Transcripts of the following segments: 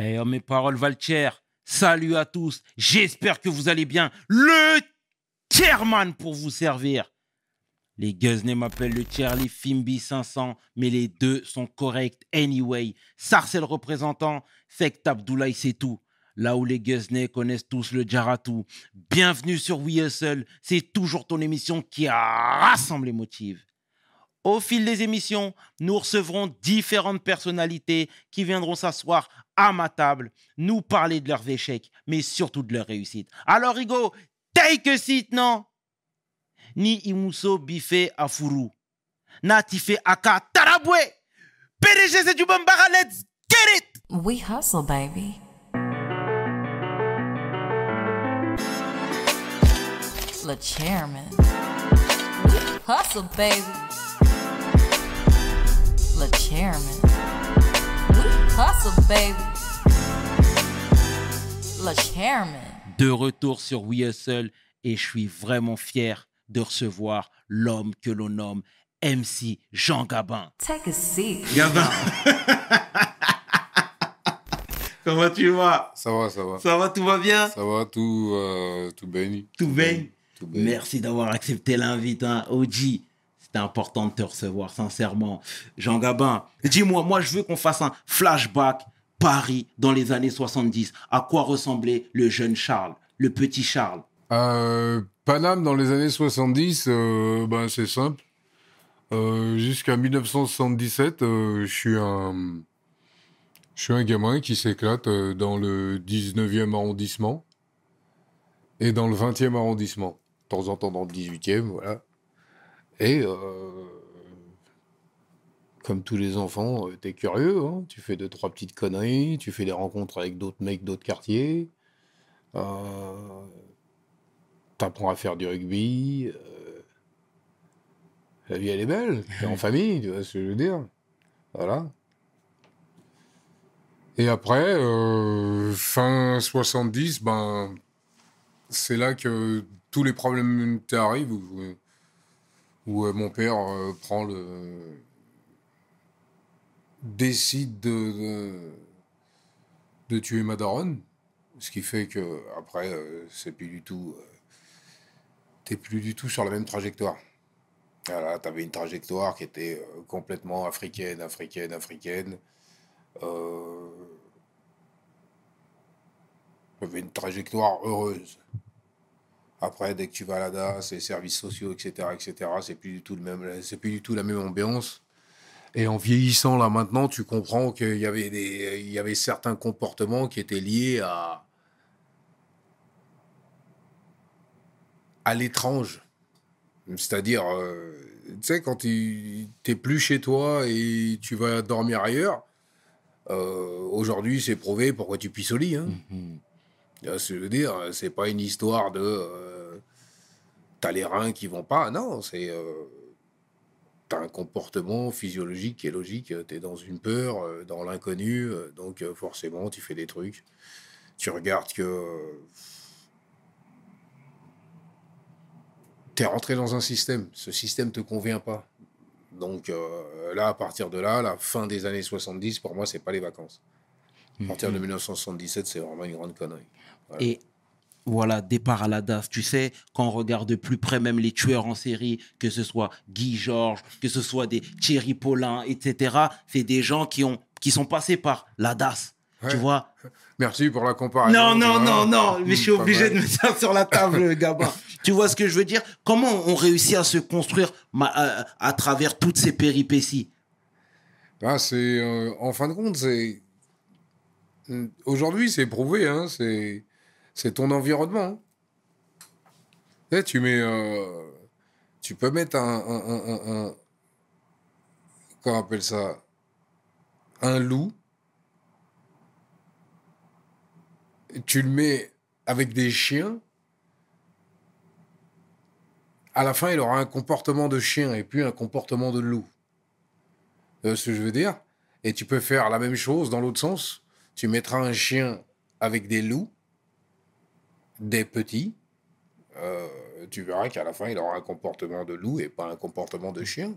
Eh, oh, mes paroles valent cher. Salut à tous. J'espère que vous allez bien. Le chairman pour vous servir. Les Guzney m'appellent le Charlie Fimbi 500, mais les deux sont corrects anyway. Sarcel représentant, Fekt Abdoulaye c'est tout. Là où les Guzney connaissent tous le Jaratou. Bienvenue sur We Hustle. C'est toujours ton émission qui rassemble les motifs. Au fil des émissions, nous recevrons différentes personnalités qui viendront s'asseoir à ma table, nous parler de leurs échecs, mais surtout de leurs réussites. Alors, Rigo, take a seat, non? Ni Imuso Bife Afuru. Natife Aka Tarabwe. PDG, c'est du Bambara, let's get it We hustle, baby. Le chairman. Hustle, baby. Le chairman. Hustle, baby. Le chairman. De retour sur We Hustle et je suis vraiment fier de recevoir l'homme que l'on nomme MC Jean Gabin. Take a seat. Gabin Comment tu vas? Ça va, ça va. Ça va, tout va bien? Ça va, tout, euh, tout béni. Tout bien Tout béni. Merci d'avoir accepté l'invite, hein, OG. C'était important de te recevoir, sincèrement. Jean Gabin, dis-moi, moi je veux qu'on fasse un flashback Paris dans les années 70. À quoi ressemblait le jeune Charles, le petit Charles? Paname, dans les années 70, euh, ben, c'est simple. Euh, Jusqu'à 1977, euh, je suis un... Je suis un gamin qui s'éclate dans le 19e arrondissement et dans le 20e arrondissement. De temps en temps dans le 18e, voilà. Et euh, comme tous les enfants, euh, t'es curieux, hein. tu fais deux, trois petites conneries, tu fais des rencontres avec d'autres mecs d'autres quartiers. Euh, T'apprends à faire du rugby. euh, La vie, elle est belle. T'es en famille, tu vois ce que je veux dire. Voilà. Et après, euh, fin 70, ben, c'est là que tous les problèmes arrivent où, où, euh, mon père euh, prend le. décide de, tuer ma. Ce qui fait que après, euh, c'est plus du tout. T'es plus du tout sur la même trajectoire. Voilà, t'avais une trajectoire qui était complètement africaine, africaine, africaine. T'avais une trajectoire heureuse. Après, dès que tu vas à la DAS, les services sociaux, etc., etc., c'est plus du tout le même, c'est plus du tout la même ambiance. Et en vieillissant là maintenant, tu comprends qu'il y avait des, il y avait certains comportements qui étaient liés à à l'étrange. C'est-à-dire, euh, tu sais, quand tu n'es plus chez toi et tu vas dormir ailleurs, euh, aujourd'hui, c'est prouvé pourquoi tu pisses au lit. Hein. Que je veux dire, c'est pas une histoire de. euh, t'as les reins qui vont pas. Non, c'est. euh, t'as un comportement physiologique qui est logique. T'es dans une peur, euh, dans l'inconnu. euh, donc, euh, forcément, tu fais des trucs. Tu regardes que. euh, T'es rentré dans un système. Ce système te convient pas. Donc, euh, là, à partir de là, la fin des années 70, pour moi, c'est pas les vacances. À partir de 1977, c'est vraiment une grande connerie. Et voilà, départ à la DAS. Tu sais, quand on regarde de plus près même les tueurs en série, que ce soit Guy Georges, que ce soit des Thierry Paulin, etc., c'est des gens qui, ont, qui sont passés par la DAS. Tu vois? Merci pour la comparaison. Non, non, non, non, mais je suis obligé de mettre ça sur la table, Gabin. tu vois ce que je veux dire? Comment on réussit à se construire à, à travers toutes ces péripéties? Ah, c'est, euh, en fin de compte, c'est. Aujourd'hui, c'est prouvé, hein, c'est, c'est ton environnement. hein. Tu sais, tu euh, Tu peux mettre un. un, comment appelle ça? Un loup. Tu le mets avec des chiens. À la fin, il aura un comportement de chien et puis un comportement de loup. Euh, ce que je veux dire? Et tu peux faire la même chose dans l'autre sens. Tu mettras un chien avec des loups, des petits. euh, tu verras qu'à la fin, il aura un comportement de loup et pas un comportement de chien.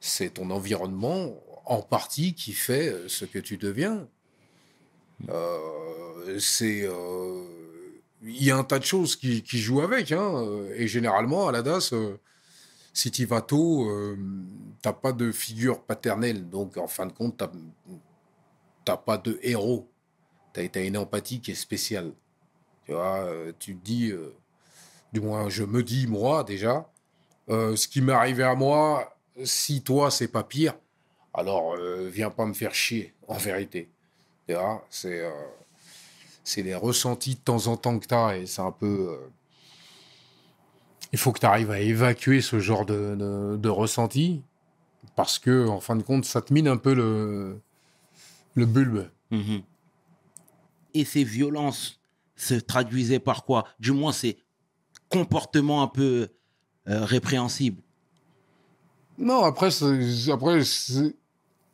C'est ton environnement en partie qui fait euh, ce que tu deviens. Euh, c'est. Il y a un tas de choses qui, jouent avec. Hein, et généralement, à la DAS, si tu vas tôt, euh, t'as pas de figure paternelle. Donc, en fin de compte, t'as pas de héros. Tu as, une empathie qui est spéciale. Tu euh, tu te dis, euh, du moins, je me dis, moi, déjà, euh, ce qui m'est arrivé à moi, si toi, c'est pas pire, alors viens pas me faire chier, en vérité. Tu vois, c'est c'est les ressentis de temps en temps que tu as et c'est un peu. il faut que tu arrives à évacuer ce genre de, de, parce que, en fin de compte, ça te mine un peu le, le bulbe. Mhm. Et ces violences se traduisaient par quoi? Du moins, ces comportements un peu euh, répréhensibles. Non, après, après,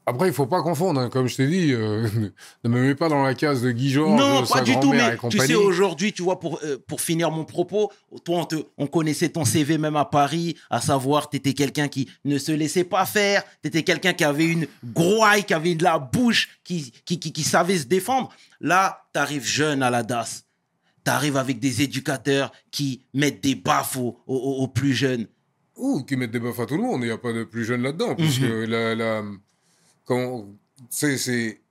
après, il faut pas confondre. hein. Comme je t'ai dit, euh, ne me mets pas dans la case de Guy Georges, non, sa pas du tout, mais tu sais, aujourd'hui, tu vois, pour, euh, pour finir mon propos, toi, on, te- on connaissait ton CV même à Paris, à savoir, tu étais quelqu'un qui ne se laissait pas faire, tu étais quelqu'un qui avait une grouille, qui avait de la bouche, qui, qui, qui, qui savait se défendre. Là, tu arrives jeune à la DAS. Tu arrives avec des éducateurs qui mettent des baffes aux, aux- aux plus jeunes. Ou qui mettent des baffes à tout le monde. Il n'y a pas de plus jeune là-dedans. Puisque Mhm. la, la, quand, c'est, c'est,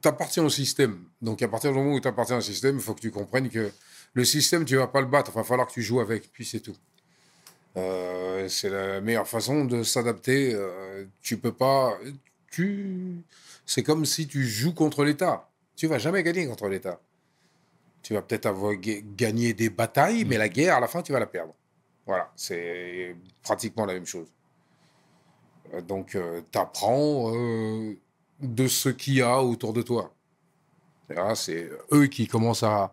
t'appartiens au système. Donc, à partir du moment où tu appartiens au système, il faut que tu comprennes que le système, tu vas pas le battre. Il va falloir que tu joues avec. Puis c'est tout. Euh, c'est la meilleure façon de s'adapter. Euh, tu peux pas. Tu, c'est comme si tu joues contre l'État. Tu vas jamais gagner contre l'État. Tu vas peut-être avoir ga- gagné des batailles, mais la guerre, à la fin, tu vas la perdre. Voilà, c'est pratiquement la même chose. Euh, Donc, tu apprends de ce qu'il y a autour de toi. C'est eux qui commencent à...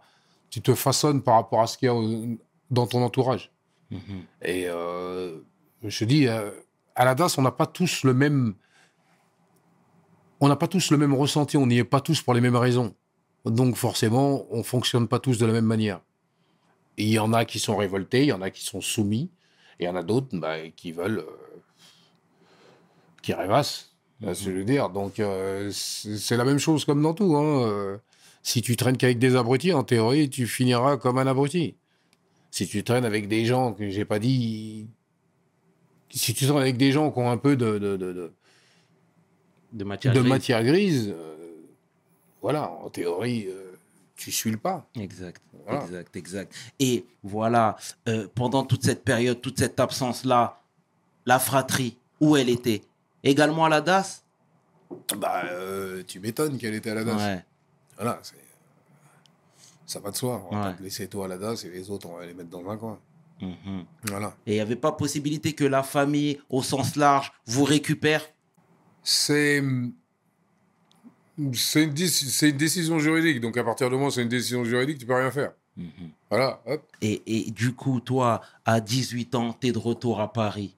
Tu te façonnes par rapport à ce qu'il y a dans ton entourage. Mhm. Et euh, je te dis, euh, à la DAS, on n'a pas tous le même... On n'a pas tous le même ressenti, on n'y est pas tous pour les mêmes raisons. Donc forcément, on fonctionne pas tous de la même manière. Il y en a qui sont révoltés, il y en a qui sont soumis, et il y en a d'autres bah, qui veulent... euh, qui rêvassent, là, je veux dire. Donc euh, c'est la même chose comme dans tout. hein. Euh, si tu traînes qu'avec des abrutis, en théorie, tu finiras comme un abruti. Si tu traînes avec des gens que j'ai pas dit... Si tu traînes avec des gens qui ont un peu de, de, de, de- De matière de grise. matière grise, voilà, en théorie, euh, tu suis le pas. Exact, Voilà. exact, exact. Et voilà, euh, pendant toute cette période, toute cette absence-là, la fratrie, où elle était? Également à la DAS? Bah, euh, tu m'étonnes qu'elle était à la DAS. Ouais. Voilà, ça va de soi. On va Ouais. te laisser toi à la DAS et les autres, on va les mettre dans un coin. Mhm. Voilà. Et il n'y avait pas possibilité que la famille, au sens large, vous récupère? C'est. C'est une, décision juridique. Donc, à partir du moment où c'est une décision juridique, tu peux rien faire. Mhm. Voilà, hop, et, et du coup, toi, à 18 ans, tu es de retour à Paris.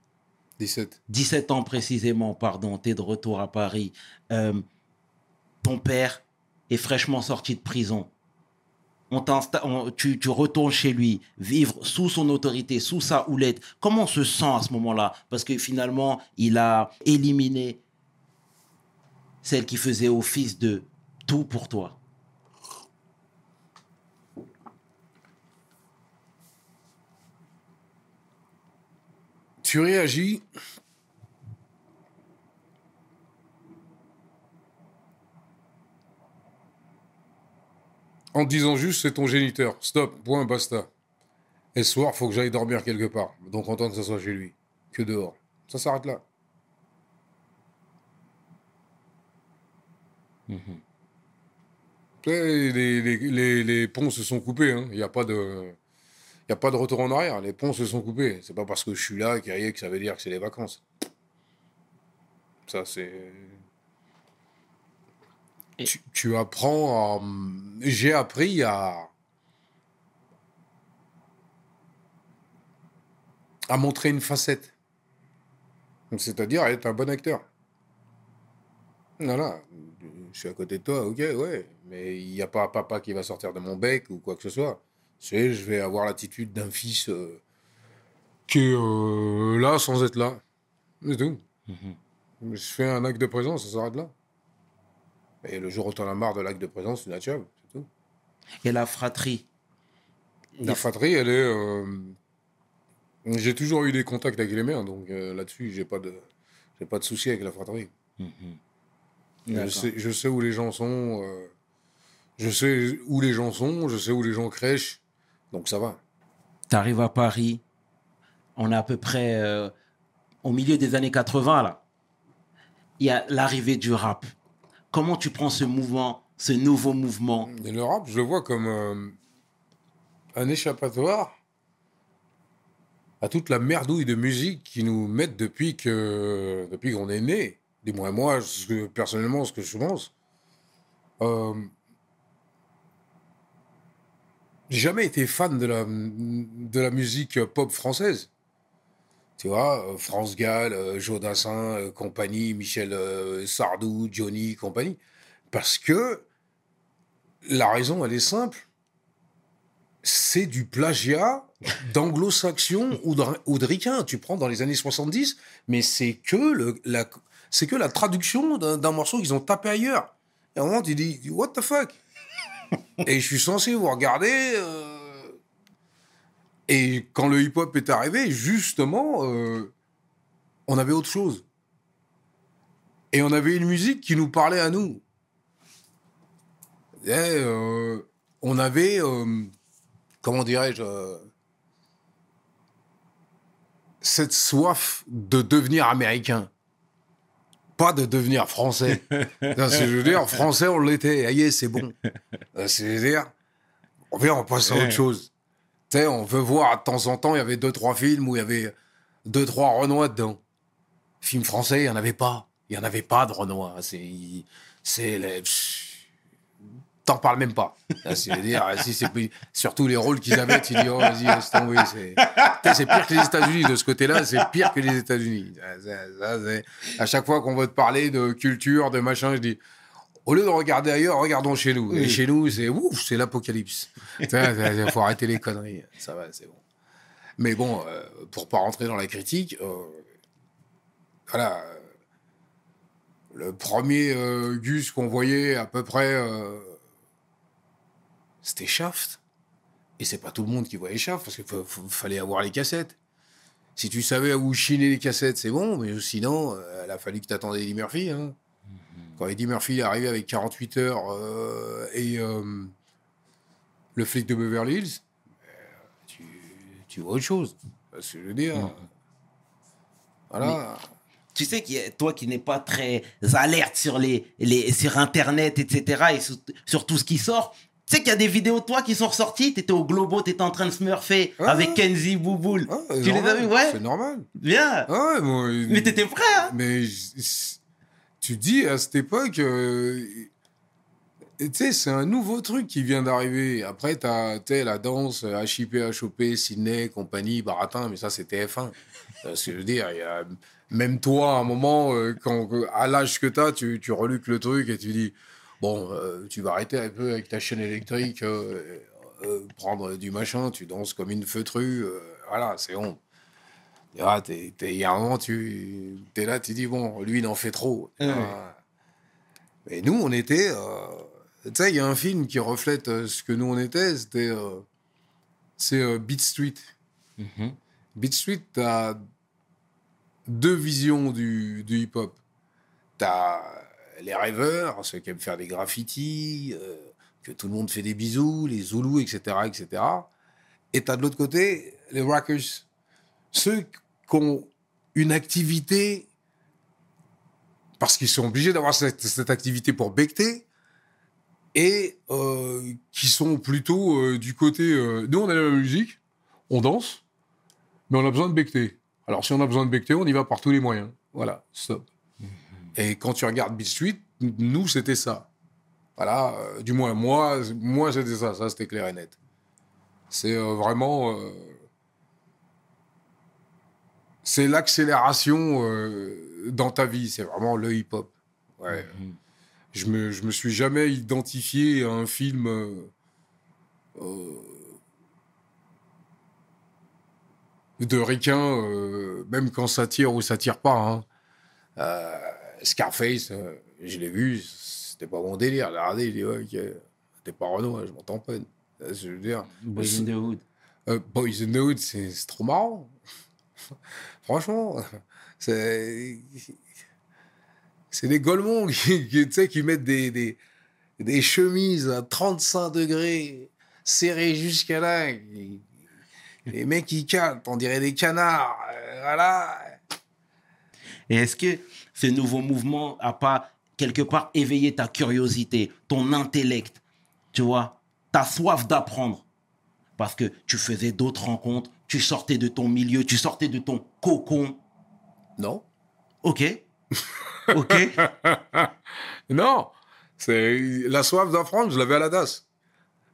17. 17 ans précisément, pardon, tu es de retour à Paris. Euh, ton père est fraîchement sorti de prison. On t'insta- on- tu, tu retournes chez lui, vivre sous son autorité, sous sa houlette. Comment on se sent à ce moment-là? Parce que finalement, il a éliminé celle qui faisait office de tout pour toi. Tu réagis. En disant juste, c'est ton géniteur. Stop, point, basta. Et ce soir, faut que j'aille dormir quelque part. Donc, autant que ça soit chez lui, que dehors. Ça s'arrête là. Sais, Les, les- les- les ponts se sont coupés. hein. Il n'y a pas de. Il a pas de retour en arrière. Les ponts se sont coupés. C'est pas parce que je suis là que ça veut dire que c'est les vacances. Ça, c'est. Et- Tu, tu apprends à. J'ai appris à. à montrer une facette. C'est-à-dire à être un bon acteur. Voilà. Je suis à côté de toi, ok, ouais. Mais il n'y a pas papa qui va sortir de mon bec ou quoi que ce soit. C'est, je vais avoir l'attitude d'un fils euh, qui est euh, là sans être là. C'est tout. Mhm. Je fais un acte de présence, ça s'arrête là. Et le jour où t'en as marre de l'acte de présence, tu n'achèves, c'est tout. Et la fratrie? La fratrie, elle est. euh, J'ai toujours eu des contacts avec les mères, donc là-dessus, j'ai pas de, j'ai pas de souci avec la fratrie. Je sais, je sais où les gens sont, euh, je sais où les gens sont, je sais où les gens crèchent, donc ça va. Tu arrives à Paris, on est à peu près euh, au milieu des années 80 là. Il y a l'arrivée du rap. Comment tu prends ce mouvement, ce nouveau mouvement? Et le rap, je le vois comme euh, un échappatoire à toute la merdouille de musique qui nous mettent depuis que depuis qu'on est né. Dis-moi moi, ce que- personnellement, ce que je pense. Euh, j'ai jamais été fan de la, de la musique pop française. Tu vois, euh, France Gall, euh, Jodassin, compagnie, Michel Sardou, Johnny, compagnie. Parce que la raison, elle est simple. C'est du plagiat d'anglo-saxon ou de, ou. Tu prends dans les années 70, mais c'est que, le, la, c'est que la traduction d'un, morceau qu'ils ont tapé ailleurs. Et à un moment, tu dis, what the fuck? Et je suis censé vous regarder. euh, Et quand le hip-hop est arrivé, justement, euh, on avait autre chose. Et on avait une musique qui nous parlait à nous. Euh, on avait, comment dirais-je, cette soif de devenir américain. Pas de devenir français. Je veux dire, français, on l'était. Aïe, c'est bon. Euh, C'est je veux dire, on vient, on passe à autre chose. Tu sais, on veut voir de temps en temps, il y avait deux, trois films où il y avait deux, trois Renois dedans. Film français, il n'y en avait pas. Il n'y en avait pas de Renoir. C'est. C'est. les- T'en parles même pas. Là, c'est dire, si c'est surtout les rôles qu'ils avaient, tu dis, oh, vas-y, laisse tomber. C'est pire que les États-Unis. De ce côté-là, c'est pire que les États-Unis. À chaque fois qu'on veut te parler de culture, de machin, je dis, au lieu de regarder ailleurs, regardons chez nous. Et chez nous, c'est ouf, c'est l'apocalypse. Il faut arrêter les conneries. Ça va, c'est bon. Mais bon, euh, pour pas rentrer dans la critique, euh, voilà. euh, Le premier euh, Gus qu'on voyait à peu près, c'était Shaft. Et c'est pas tout le monde qui voyait Shaft parce qu'il fa- fa- fallait avoir les cassettes. Si tu savais où chiner les cassettes, c'est bon, mais sinon, euh, il a fallu que tu attendais Eddie Murphy. hein. Quand Eddie Murphy est arrivé avec 48 heures euh, et euh, le flic de Beverly Hills, euh, tu, tu vois autre chose. C'est ce que je veux dire. Voilà. Tu sais, que toi qui n'es pas très alerte sur, les, les, sur Internet, etc., et sur, sur tout ce qui sort, tu sais qu'il y a des vidéos de toi qui sont ressorties, tu étais au Globo, tu étais en train de smurfer Ouais, avec ouais. Kenzie Bouboule. Ah, tu les as vus, ouais C'est normal. Bien. Ouais, moi, Mais t'étais prêt, hein Mais tu dis à cette époque, euh, tu sais, c'est un nouveau truc qui vient d'arriver. Après, tu as la danse, HIP, HOP, Sydney, compagnie, Baratin, mais ça, TF1. Euh, Ce que je veux dire, il y a, même toi, à un moment, euh, quand, à l'âge que tu as, tu, tu reluques le truc et tu dis, bon, euh, tu vas arrêter un peu avec ta chaîne électrique, euh, euh, prendre du machin, tu danses comme une feutrue, voilà, c'est bon. Ah, t'es- Il y a un moment, tu es là, tu dis, bon, lui, il en fait trop. Ah. Mais nous, on était. tu sais, il y a un film qui reflète ce que nous, on était. C'était. c'est Beat Street. Mhm. Beat Street, t'as deux visions du, du hip-hop. T'as les rêveurs, ceux qui aiment faire des graffitis, euh, que tout le monde fait des bisous, les Zoulous, etc., etc. Et t'as de l'autre côté les rockers, ceux qui ont une activité parce qu'ils sont obligés d'avoir cette, activité pour becter et euh, qui sont plutôt euh, du côté. nous, on a la musique, on danse, mais on a besoin de becter. Alors, si on a besoin de becter, on y va par tous les moyens. Voilà, stop. Et quand tu regardes Beat Street, nous, c'était ça. Voilà, euh, du moins, moi, moi c'était ça, ça c'était clair et net. C'est euh, vraiment. euh, c'est l'accélération dans ta vie, c'est vraiment le hip-hop. Ouais. Je me, je me suis jamais identifié à un film. de euh, même quand ça tire ou ça tire pas. hein. Euh, Scarface, euh, je l'ai vu, c'était pas mon délire. Regardez, il dit, ouais, ok, t'es pas Renoir, je m'entends pas. Je veux dire, Boys in the Hood. euh, Boys in the Hood, c'est trop marrant. Franchement, c'est. C'est des golemons qui, qui, tu sais, qui mettent des, des, des chemises à 35 degrés, serrées jusqu'à là. Les mecs, ils calent, on dirait des canards. euh, Voilà. Et est-ce que ce nouveau mouvement a pas quelque part éveillé ta curiosité, ton intellect, tu vois, ta soif d'apprendre Parce que tu faisais d'autres rencontres, tu sortais de ton milieu, tu sortais de ton cocon. Non Ok. Ok. Non, c'est la soif d'apprendre, je l'avais à la DAS.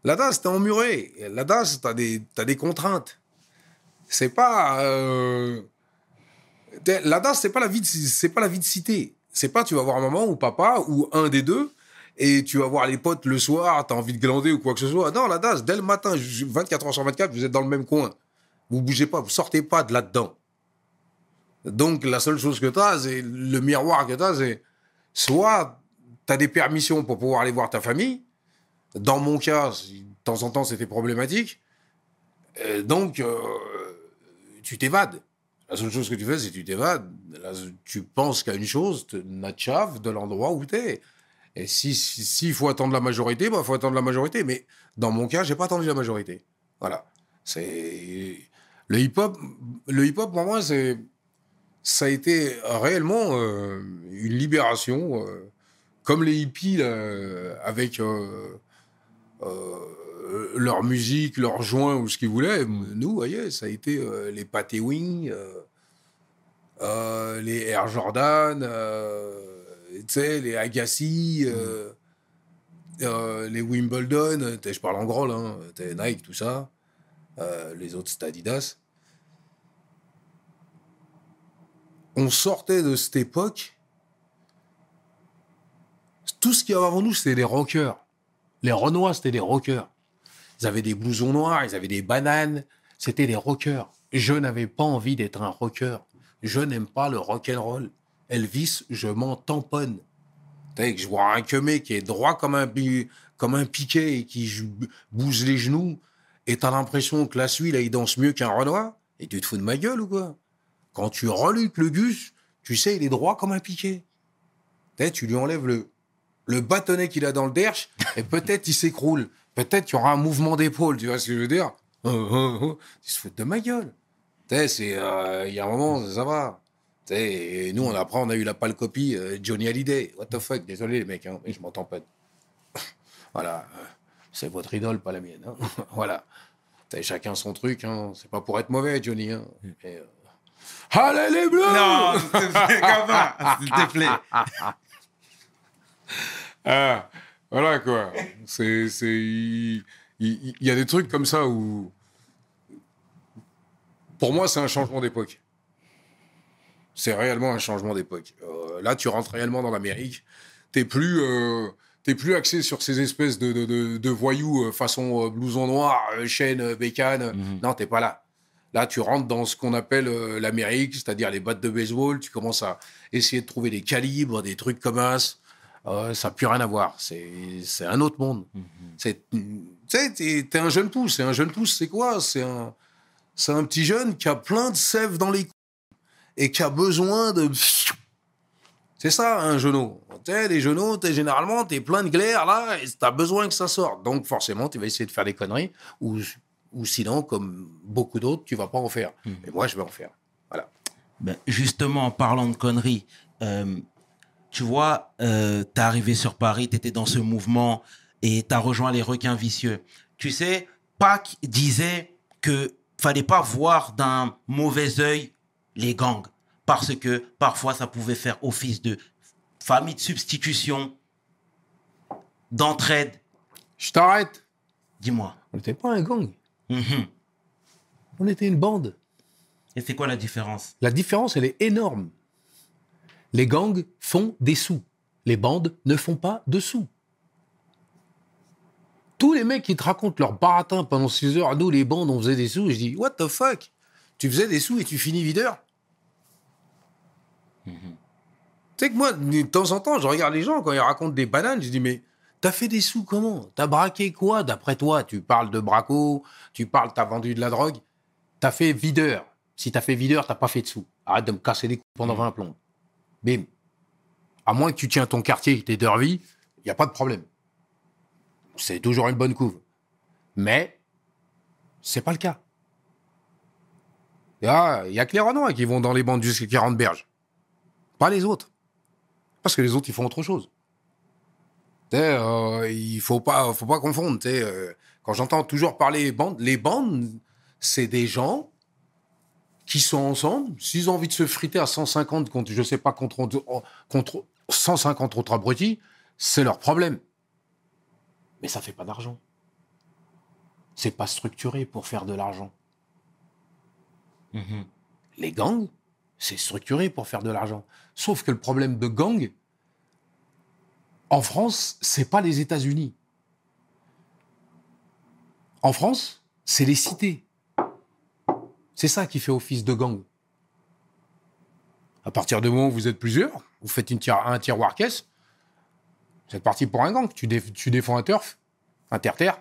La DAS, t'es emmuré. La DAS, t'as des, t'as des contraintes. C'est pas. euh, La DAS, c'est pas la vie c'est pas la vie de cité. C'est pas tu vas voir maman ou papa ou un des deux et tu vas voir les potes le soir, t'as envie de glander ou quoi que ce soit. Non, la DAS, dès le matin, je- 24 heures sur 24, vous êtes dans le même coin. Vous bougez pas, vous sortez pas de là-dedans. Donc, la seule chose que t'as, c'est le miroir que t'as, c'est soit tu as des permissions pour pouvoir aller voir ta famille. Dans mon cas, de temps en temps, c'était problématique. Euh, donc, euh, tu t'évades. La seule chose que tu fais, c'est que tu t'évades. Tu penses qu'à une chose, te natchave de l'endroit où tu es. Et si s'il si, s'il faut attendre la majorité, il bah, faut attendre la majorité. Mais dans mon cas, j'ai pas attendu la majorité. Voilà. C'est le hip-hop. Le hip-hop, pour moi, c'est ça a été réellement euh, une libération, euh, comme les hippies avec euh, euh, leur musique, leur joint ou ce qu'ils voulaient. Nous, voyez, ça a été euh, les Pathé Wing, euh, les Air Jordan, les Agassi, les Wimbledon. Je parle en gros, là, hein, Nike, tout ça. Les autres, c'était Adidas. on sortait de cette époque. Tout ce qu'il y avait avant nous, c'était des rockers. Les Renois, c'était des rockers. Ils avaient des blousons noirs, ils avaient des bananes. C'était des rockers. Je n'avais pas envie d'être un rocker. Je n'aime pas le rock and roll. Elvis, je m'en tamponne. Que je vois un queumé qui est droit comme un, comme un piquet et qui bouge les genoux, et t'as l'impression que la suite, là, il danse mieux qu'un Renoir, et tu te fous de ma gueule ou quoi? Quand tu reluques le gus, tu sais, il est droit comme un piquet. Tu lui enlèves le bâtonnet qu'il a dans le derche, et peut-être il s'écroule. Peut-être qu'il y aura un mouvement d'épaule, tu vois ce que je veux dire? Ils se foutent de ma gueule. T'sais, c'est, euh, il y a un moment, ça va. Et nous, on apprend, on a eu la pâle copie, euh, Johnny Hallyday. What the fuck, désolé les mecs, hein, mais je m'entends pas. voilà, c'est votre idole, pas la mienne. hein. voilà. T'sais, chacun son truc, hein. c'est pas pour être mauvais, Johnny. Hein. Mais, euh, Allez les bleus non, s'il te plaît, s'il te plaît. Ah, voilà quoi. C'est, c'est, il, il- il y a des trucs comme ça où, pour moi, c'est un changement d'époque. C'est réellement un changement d'époque. Euh, là, tu rentres réellement dans l'Amérique. T'es plus, euh, t'es plus axé sur ces espèces de, de, de- de voyous euh, façon blouson noir, chaîne, bécane. Non, t'es pas là. Là, tu rentres dans ce qu'on appelle l'Amérique, c'est-à-dire les battes de baseball. Tu commences à essayer de trouver des calibres, des trucs comme ça. Euh, ça n'a plus rien à voir. C'est un autre monde. C'est- Tu sais, t'es t'es un jeune pouce. Et un jeune pouce, c'est quoi? C'est un, petit jeune qui a plein de sève dans les couilles et qui a besoin de. C'est ça, un genou. Tu sais, les genoux, t'es- généralement, t'es plein de glaire là et t'as besoin que ça sorte. Donc, forcément, tu vas essayer de faire des conneries ou, ou sinon, comme beaucoup d'autres, tu vas pas en faire. Et moi, je vais en faire. Voilà. Ben, justement, en parlant de conneries, euh, tu vois, euh, t'es arrivé sur Paris, t'étais dans ce mouvement et t'as rejoint les requins vicieux. Tu sais, Pac disait que fallait pas voir d'un mauvais œil les gangs parce que parfois ça pouvait faire office de famille de substitution, d'entraide. Je t'arrête. Dis-moi. On n'était pas un gang. Mhm. On était une bande. Et c'est quoi la différence? La différence, elle est énorme. Les gangs font des sous. Les bandes ne font pas de sous. Tous les mecs qui te racontent leur baratin pendant 6 heures, nous, les bandes, on faisait des sous, et je dis, what the fuck? Tu faisais des sous et tu finis videur? Tu sais que moi, de temps en temps, je regarde les gens quand ils racontent des bananes, je dis, mais t'as fait des sous comment? T'as braqué quoi? D'après toi Tu parles de braco, tu parles, t'as vendu de la drogue, t'as fait videur. Si t'as fait videur, t'as pas fait de sous. Arrête de me casser les couilles pendant 20 plombs. Bim. À moins que tu tiens ton quartier, tes dervies, il n'y a pas de problème. C'est toujours une bonne couve. Mais, c'est pas le cas. Il y a, a que les Renois qui vont dans les bandes jusqu'à 40 berges. Pas les autres. Parce que les autres, ils font autre chose. Euh, il faut pas, faut pas confondre. euh, quand j'entends toujours parler bandes, les bandes, c'est des gens qui sont ensemble. S'ils ont envie de se friter à 150 contre, je sais pas, contre, contre 150 autres abrutis, c'est leur problème. Mais ça fait pas d'argent. C'est pas structuré pour faire de l'argent. Mhm. Les gangs, c'est structuré pour faire de l'argent. Sauf que le problème de gang, en France, c'est pas les États-Unis. En France, c'est les cités. C'est ça qui fait office de gang. À partir du moment où vous êtes plusieurs, vous faites une un tiroir caisse, vous êtes parti pour un gang. Tu, déf- tu défends un turf, un terre-terre,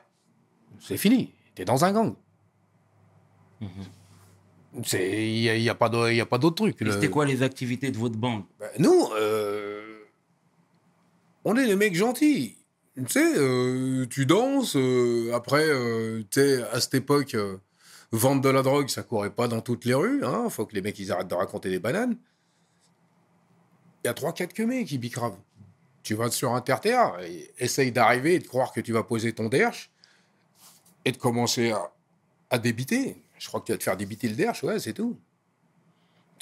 c'est fini. T'es dans un gang. C'est- Il n'y a, il y a pas d'autre truc. Le- C'était quoi les activités de votre bande? Ben, nous, euh, on est les mecs gentils. Tu sais, euh, tu danses, euh, après, tu sais, à cette époque, vendre de la drogue, ça courait pas dans toutes les rues. Hein. Faut que les mecs, ils arrêtent de raconter des bananes. Il y a trois, quatre queumés qui bicravent. Tu vas sur un terre-terre, et essaye d'arriver et de croire que tu vas poser ton derche et de commencer à, à débiter. Je crois que tu vas te faire débiter le derche, ouais, c'est tout.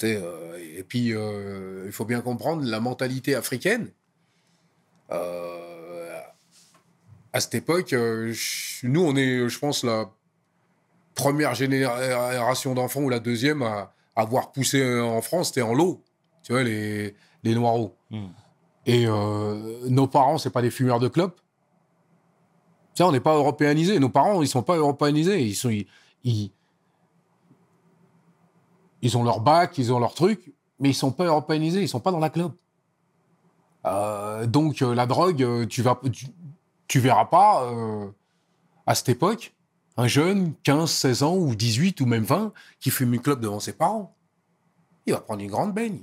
Euh, et puis, euh, il faut bien comprendre la mentalité africaine. Euh, à cette époque, euh, nous, on est, je pense, la première génération d'enfants ou la deuxième à, avoir poussé euh, en France, c'était en lot. Tu vois, les, les noireaux. Hmm. Et euh, nos parents, c'est pas des fumeurs de clopes. Sais, on n'est pas européanisés. Nos parents, ils sont pas européanisés. Ils sont, ils, ils, ils ont leur bac, ils ont leur truc, mais ils sont pas européanisés. Ils sont pas dans la clope. Euh, donc la drogue, tu vas, tu, tu verras pas euh, à cette époque un jeune 15, 16 ans ou 18 ou même 20 qui fume une clope devant ses parents. Il va prendre une grande baigne.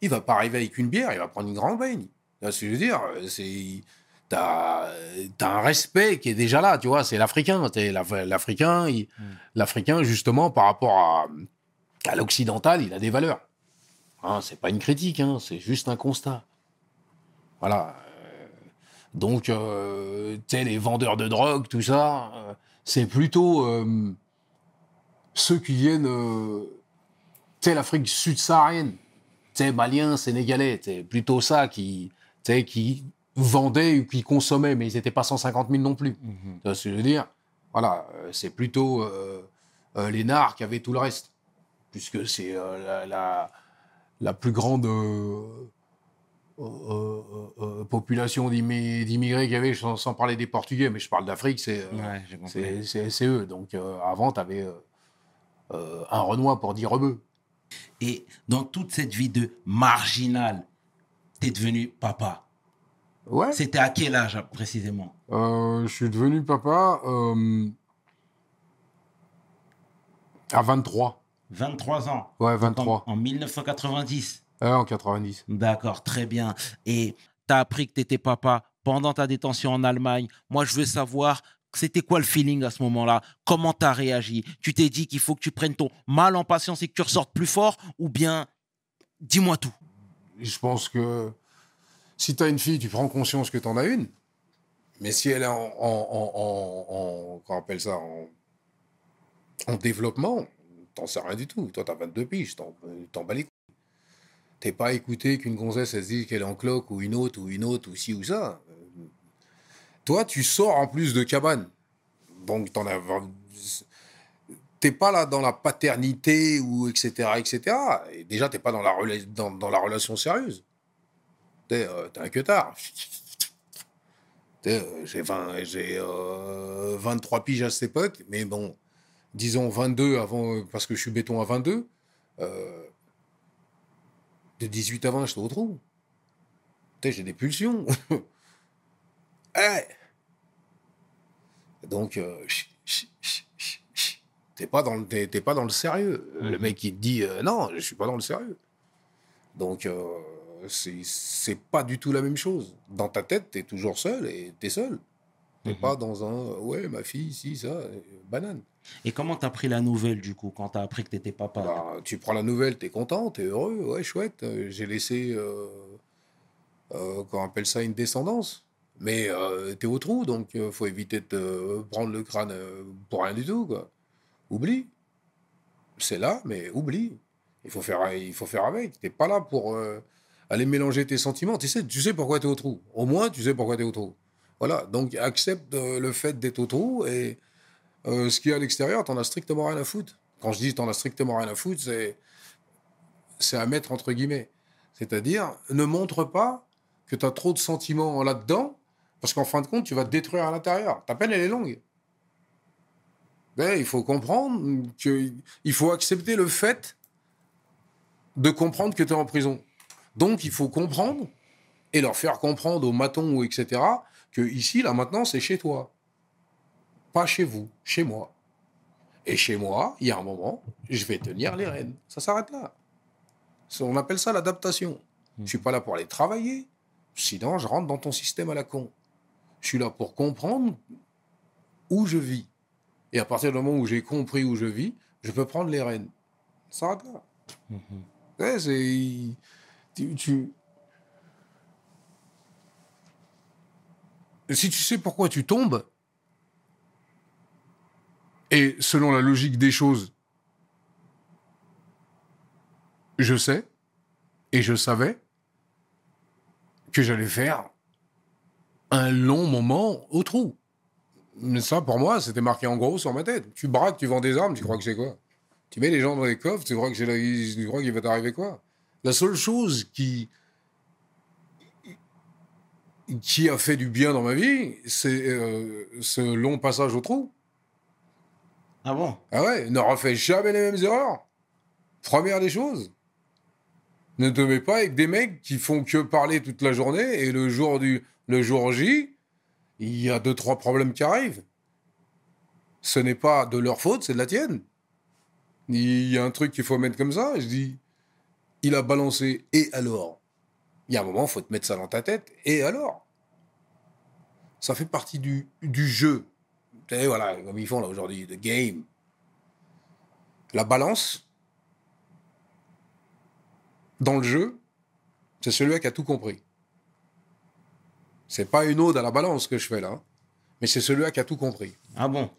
Il va pas arriver avec une bière, il va prendre une grande baigne. Tu vois ce que je veux dire? C'est t'as as un respect qui est déjà là, tu vois. C'est l'Africain, l'Africain, il- l'Africain justement par rapport à, à l'occidental, il a des valeurs. Hein, c'est pas une critique, hein, c'est juste un constat. Voilà. Euh, Donc, euh, tu sais, les vendeurs de drogue, tout ça, euh, c'est plutôt euh, ceux qui viennent, euh, tu sais, l'Afrique subsaharienne, tu sais, maliens, sénégalais, c'est plutôt ça qui, tu sais, qui vendaient ou qui consommaient, mais ils n'étaient pas 150 000 non plus. Mhm. Tu vois ce que je veux dire? Voilà, euh, c'est plutôt euh, les Nards qui avaient tout le reste, puisque c'est la, la, la plus grande euh, euh, euh, population d'immi- d'immigrés qu'il y avait, sans, sans parler des Portugais, mais je parle d'Afrique, c'est Ouais, eux. Donc avant, tu avais un Renoir pour dire rebeu. Et dans toute cette vie de marginal, t'es devenu papa. Ouais. C'était à quel âge précisément? Euh, je suis devenu papa euh, à 23. 23 ans. Ouais, En, 23. en 1990. Ouais, en 90. D'accord, très bien. Et tu as appris que tu étais papa pendant ta détention en Allemagne. Moi, je veux savoir, c'était quoi le feeling à ce moment-là? Comment tu as réagi? Tu t'es dit qu'il faut que tu prennes ton mal en patience et que tu ressortes plus fort Ou bien, dis-moi tout? Je pense que si tu as une fille, tu prends conscience que tu en as une. Mais si elle est en, en, en, appelle ça, en, en développement, t'en sais rien du tout. Toi, t'as 22 piges, t'en t'en bats les. T'es pas écouté qu'une gonzesse, elle se dit qu'elle est en cloque, ou une autre, ou une autre, ou ci, ou ça. Euh, Toi, tu sors en plus de cabane. Donc, t'en as... T'es pas là dans la paternité, ou etc., etc. Et déjà, t'es pas dans la, dans, la relation sérieuse. T'es euh, un queutard. T'sais, euh, J'ai 20 j'ai, euh, 23 piges à cette époque, mais bon, disons 22 avant, euh, parce que je suis béton à 22. euh, de 18 à 20, j'étais au trou. j'ai des pulsions. Eh Donc, euh, t'es pas, dans le- pas dans le sérieux. Le Mhm. mec, il te dit euh, non, je suis pas dans le sérieux. Donc, euh, c'est c'est pas du tout la même chose. Dans ta tête, t'es toujours seul et t'es seul. T'es Mhm. pas dans un ouais, ma fille, si, ça, euh, banane. Et comment t'as pris la nouvelle du coup quand t'as appris que t'étais papa? Bah, tu prends la nouvelle, t'es content, t'es heureux, ouais, chouette. euh, J'ai laissé, euh, euh, qu'on appelle ça, une descendance. Mais euh, t'es au trou, donc euh, faut éviter de te prendre le crâne euh, pour rien du tout, quoi. Oublie. C'est là, mais oublie. Il faut faire, il faut faire avec. T'es pas là pour euh, aller mélanger tes sentiments. Tu sais, tu sais pourquoi t'es au trou. Au moins, tu sais pourquoi t'es au trou. Voilà, donc accepte euh, le fait d'être au trou et euh, ce qu'il y a à l'extérieur, t'en as strictement rien à foutre. Quand je dis t'en as strictement rien à foutre, c'est c'est à mettre entre guillemets. C'est-à-dire, ne montre pas que tu as trop de sentiments là-dedans, parce qu'en fin de compte, tu vas te détruire à l'intérieur. Ta peine, elle est longue. Ben, il faut comprendre que il faut accepter le fait de comprendre que tu es en prison. Donc, il faut comprendre et leur faire comprendre aux matons ou etc. que ici, là, maintenant, c'est chez toi. Pas chez vous, chez moi. Et chez moi, il y a un moment, je vais tenir les rênes. Ça s'arrête là. On appelle ça l'adaptation. Je suis pas là pour aller travailler. Sinon, je rentre dans ton système à la con. Je suis là pour comprendre où je vis. Et à partir du moment où j'ai compris où je vis, je peux prendre les rênes. Ça s'arrête là. Mhm. Ouais, c'est. Tu, tu- Si tu sais pourquoi tu tombes, et selon la logique des choses, je sais, et je savais, que j'allais faire un long moment au trou. Mais ça, pour moi, c'était marqué en gros sur ma tête. Tu braques, tu vends des armes, tu crois que c'est quoi? Tu mets les gens dans les coffres, tu crois que la- qu'il va t'arriver quoi? La seule chose qui qui a fait du bien dans ma vie, c'est euh, ce long passage au trou. Ah bon? Ah ouais, ne refais jamais les mêmes erreurs. Première des choses. Ne te mets pas avec des mecs qui font que parler toute la journée et le jour du le jour J, il y a deux trois problèmes qui arrivent. Ce n'est pas de leur faute, c'est de la tienne. Il y a un truc qu'il faut mettre comme ça. Je dis, il a balancé et alors? Il y a un moment, faut te mettre ça dans ta tête et alors? Ça fait partie du, du jeu. Et voilà, comme ils font là aujourd'hui, the game. La balance, dans le jeu, c'est celui qui a tout compris. C'est pas une ode à la balance que je fais là, hein, mais c'est celui qui a tout compris. Ah bon?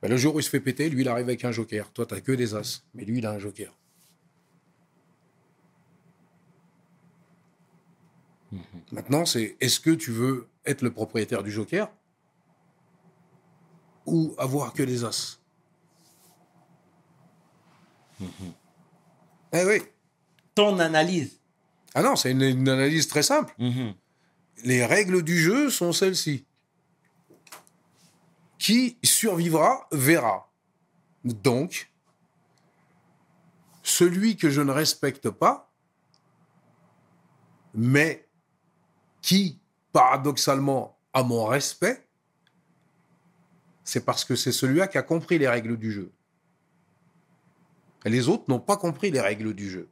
Ben, le jour où il se fait péter, lui, il arrive avec un joker. Toi, t'as que des as, mais lui, il a un joker. Maintenant, c'est est-ce que tu veux être le propriétaire du joker ou avoir que des as Eh oui. Ton analyse. Ah non, c'est une, une analyse très simple. Mhm. Les règles du jeu sont celles-ci. Qui survivra verra. Donc, celui que je ne respecte pas, mais qui, paradoxalement, a mon respect, c'est parce que c'est celui-là qui a compris les règles du jeu. Les autres n'ont pas compris les règles du jeu.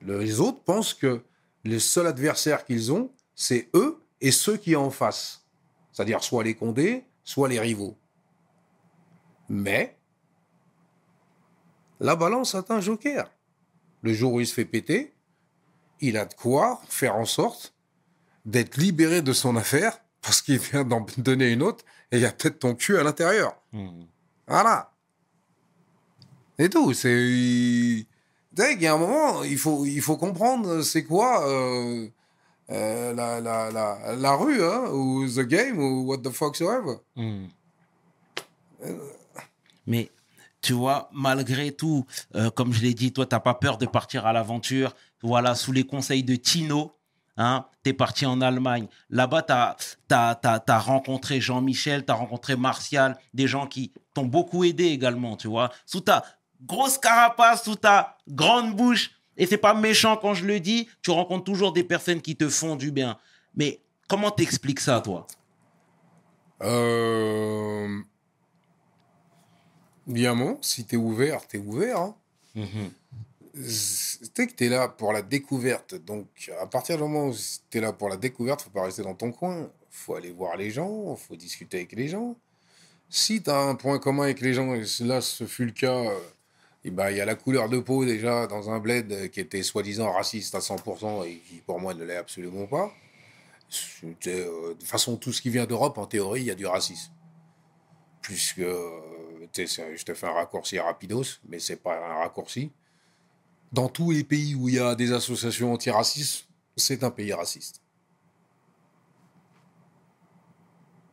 Les autres pensent que les seuls adversaires qu'ils ont, c'est eux et ceux qui en face. C'est-à-dire soit les condés, soit les rivaux. Mais la balance a un joker. Le jour où il se fait péter, il a de quoi faire en sorte d'être libéré de son affaire parce qu'il vient d'en donner une autre et il y a peut-être ton cul à l'intérieur. Mhm. Voilà. C'est tout. C'est. Qu'il y a un moment, il faut, il faut comprendre c'est quoi euh, euh, la, la, la, la rue, hein, ou the game, ou what the fuck so ever. Mhm. Mais tu vois, malgré tout, euh, comme je l'ai dit, toi, t'as pas peur de partir à l'aventure. Voilà, sous les conseils de Tino, hein, tu es parti en Allemagne. Là-bas, tu as, rencontré Jean-Michel, tu as rencontré Martial, des gens qui t'ont beaucoup aidé également, tu vois. Sous ta grosse carapace, sous ta grande bouche, Et c'est pas méchant quand je le dis, tu rencontres toujours des personnes qui te font du bien. Mais comment t'expliques ça, toi? Euh... Bien, si t'es ouvert, t'es ouvert. Hein. C'est que t'es là pour la découverte. Donc, à partir du moment où t'es là pour la découverte, faut pas rester dans ton coin. Faut aller voir les gens, faut discuter avec les gens. Si t'as un point commun avec les gens, et là, ce fut le cas, euh, ben, il y a la couleur de peau déjà dans un bled euh, qui était soi-disant raciste à 100% et qui pour moi ne l'est absolument pas. Euh, de toute façon, tout ce qui vient d'Europe, en théorie, il y a du racisme. Puisque, tu sais, je te fais un raccourci rapidos, mais c'est pas un raccourci. Dans tous les pays où il y a des associations antiracistes, c'est un pays raciste.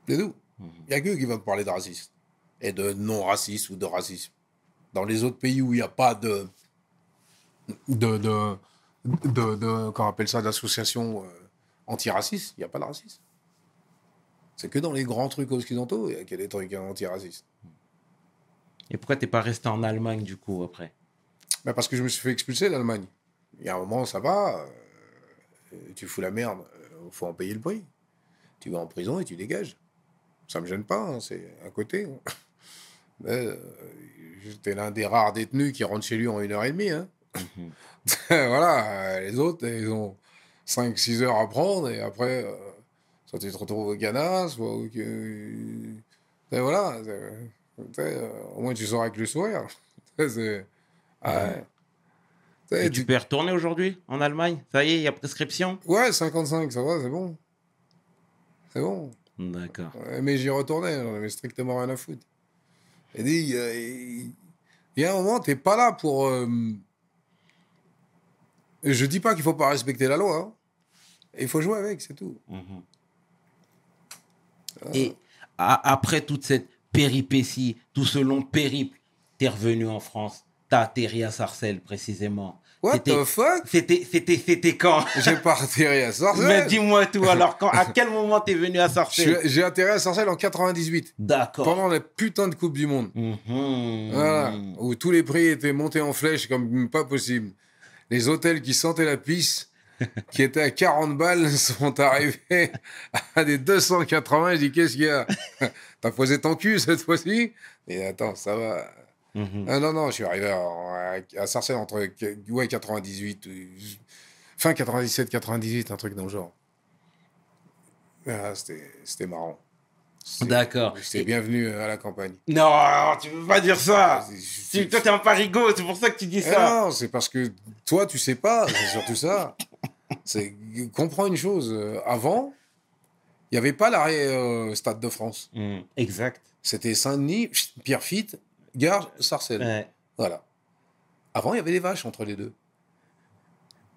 C'est tout. Il n'y a que eux qui vont parler de racisme. Et de non-racisme ou de racisme. Dans les autres pays où il n'y a pas de. de. de. de. de- qu'on appelle ça, d'associations euh, antiracistes, il n'y a pas de racisme. C'est que dans les grands trucs occidentaux il y a qu'il y a des trucs antiracistes. Et pourquoi t'es pas resté en Allemagne, du coup, après? Ben, parce que je me suis fait expulser d'Allemagne. Il y a un moment, ça va. euh, tu fous la merde, il faut en payer le prix. Tu vas en prison et tu dégages. Ça me gêne pas, hein, c'est à côté. Euh, J'étais l'un des rares détenus qui rentre chez lui en une heure et demie. hein. voilà, euh, les autres, ils ont 5-6 heures à prendre et après, euh, soit tu te retrouves au Ghana, soit au- euh, et voilà. euh, au moins tu sors avec le sourire. C'est- Et tu peux y retourner aujourd'hui, en Allemagne? Ça y est, il y a prescription? Ouais, 55, ça va, c'est bon. C'est bon. D'accord. Mais j'y retournais, j'en avais strictement rien à foutre. Et dit, il y a- un moment, t'es pas là pour. euh, Je dis pas qu'il faut pas respecter la loi. hein. Il faut jouer avec, c'est tout. Et a- après toute cette péripétie, tout ce long périple, t'es revenu en France? T'as atterri à Sarcelles, précisément. What the fuck? C'était, c'était, c'était quand? J'ai pas atterri à Mais Sarcelles. dis-moi tout. Alors, quand, à quel moment t'es venu à Sarcelles? J'ai atterri à Sarcelles en 98, D'accord. pendant la putain de Coupe du Monde. Mhm. Voilà, où tous les prix étaient montés en flèche comme pas possible. Les hôtels qui sentaient la pisse, qui étaient à 40 balles, sont arrivés à des 280. Je dis, qu'est-ce qu'il y a? T'as posé ton cul cette fois-ci? Et attends, ça va. Mhm. Ah non, non, je suis arrivé à, à Sarcelles entre ouais, 98, euh, fin 97, 98, un truc dans le genre. Ah, C'était marrant. D'accord. C'était bienvenu à la campagne. Non, tu peux pas dire ça. Ah, Tu- toi, t'es un parigo, c'est pour ça que tu dis Eh ça. non, c'est parce que toi, tu sais pas, c'est surtout ça. C'est comprends une chose. euh, Avant, il n'y avait pas l'arrêt euh, Stade de France. Mhm. Exact. C'était Saint-Denis, Pierrefitte, Gare, Sarcelles. Ouais. Voilà. Avant, il y avait des vaches entre les deux.